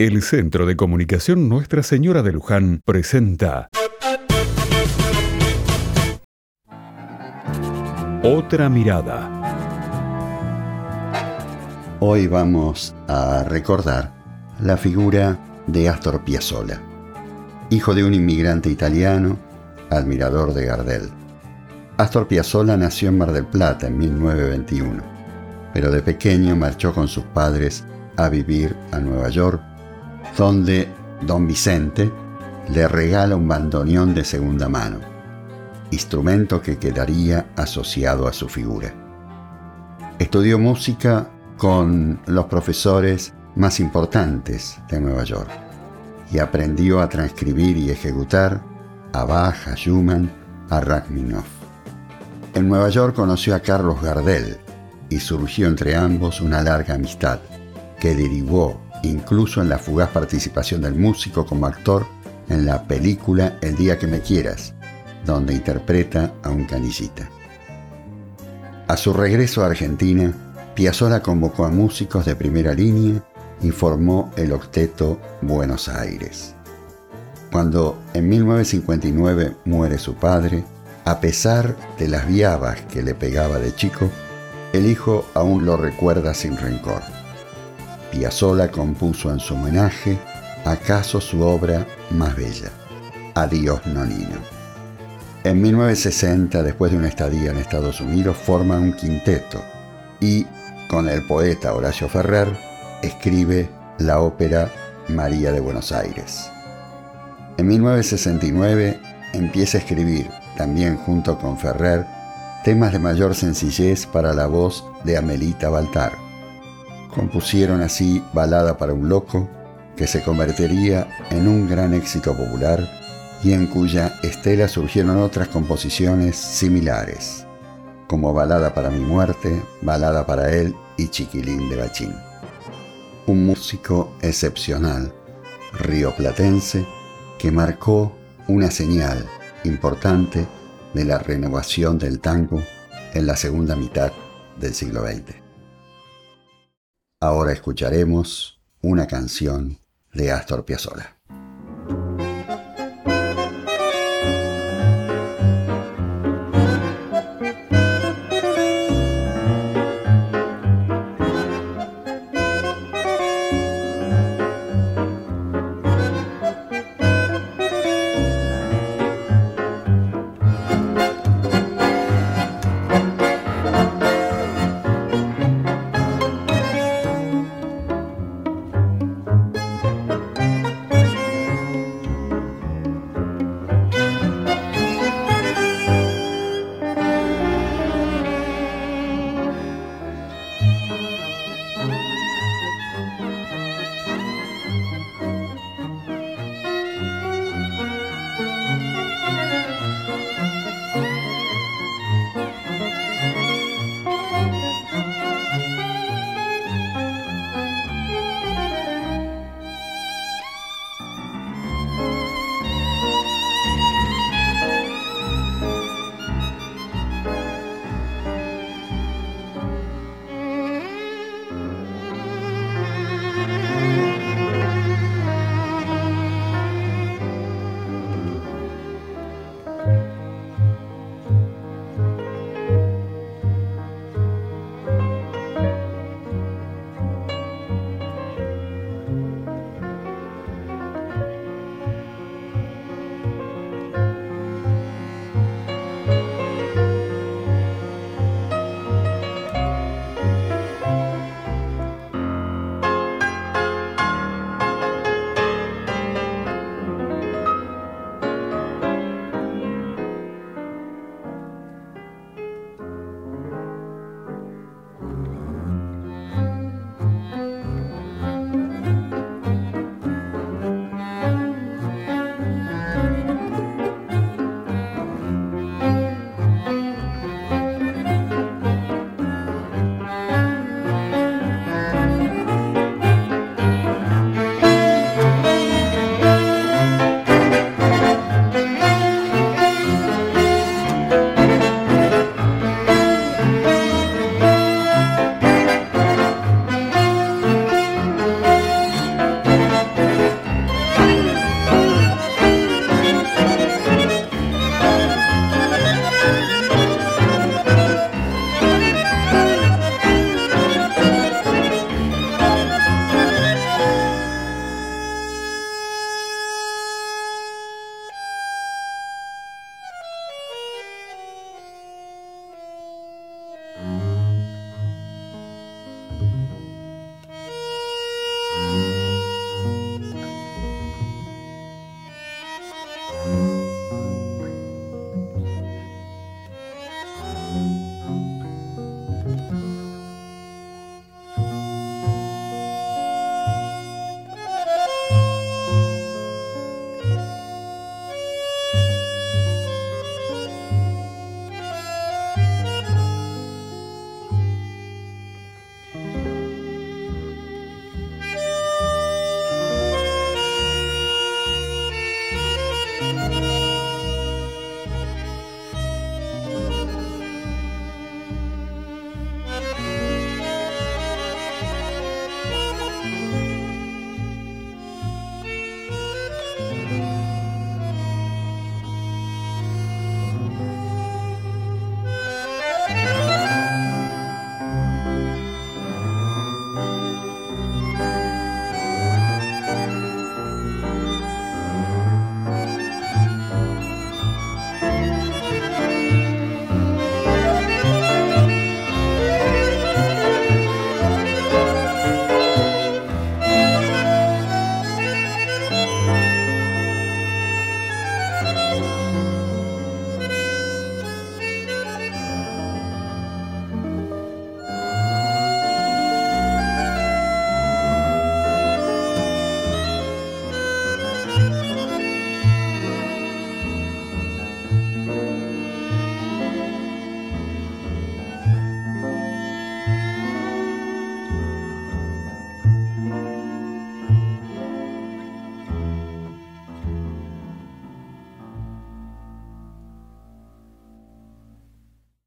El Centro de Comunicación Nuestra Señora de Luján presenta Otra mirada. Hoy vamos a recordar la figura de Astor Piazzolla, hijo de un inmigrante italiano, admirador de Gardel. Astor Piazzolla nació en Mar del Plata en 1921, pero de pequeño marchó con sus padres a vivir a Nueva York, donde don Vicente le regala un bandoneón de segunda mano, instrumento que quedaría asociado a su figura. Estudió música con los profesores más importantes de Nueva York y aprendió a transcribir y ejecutar a Bach, a Schumann, a Rachmaninoff. En Nueva York conoció a Carlos Gardel y surgió entre ambos una larga amistad que derivó incluso en la fugaz participación del músico como actor en la película El día que me quieras, donde interpreta a un canillita. A su regreso a Argentina, Piazzolla convocó a músicos de primera línea y formó el octeto Buenos Aires. Cuando en 1959 muere su padre, a pesar de las viabas que le pegaba de chico, el hijo aún lo recuerda sin rencor. Piazzolla compuso en su homenaje acaso su obra más bella, Adiós Nonino. En 1960, después de una estadía en Estados Unidos, forma un quinteto y, con el poeta Horacio Ferrer, escribe la ópera María de Buenos Aires. En 1969 empieza a escribir también junto con Ferrer, temas de mayor sencillez para la voz de Amelita Baltar. Compusieron así Balada para un Loco, que se convertiría en un gran éxito popular y en cuya estela surgieron otras composiciones similares, como Balada para mi muerte, Balada para él y Chiquilín de Bachín. Un músico excepcional, rioplatense, que marcó una señal importante de la renovación del tango en la segunda mitad del siglo XX. Ahora escucharemos una canción de Astor Piazzolla.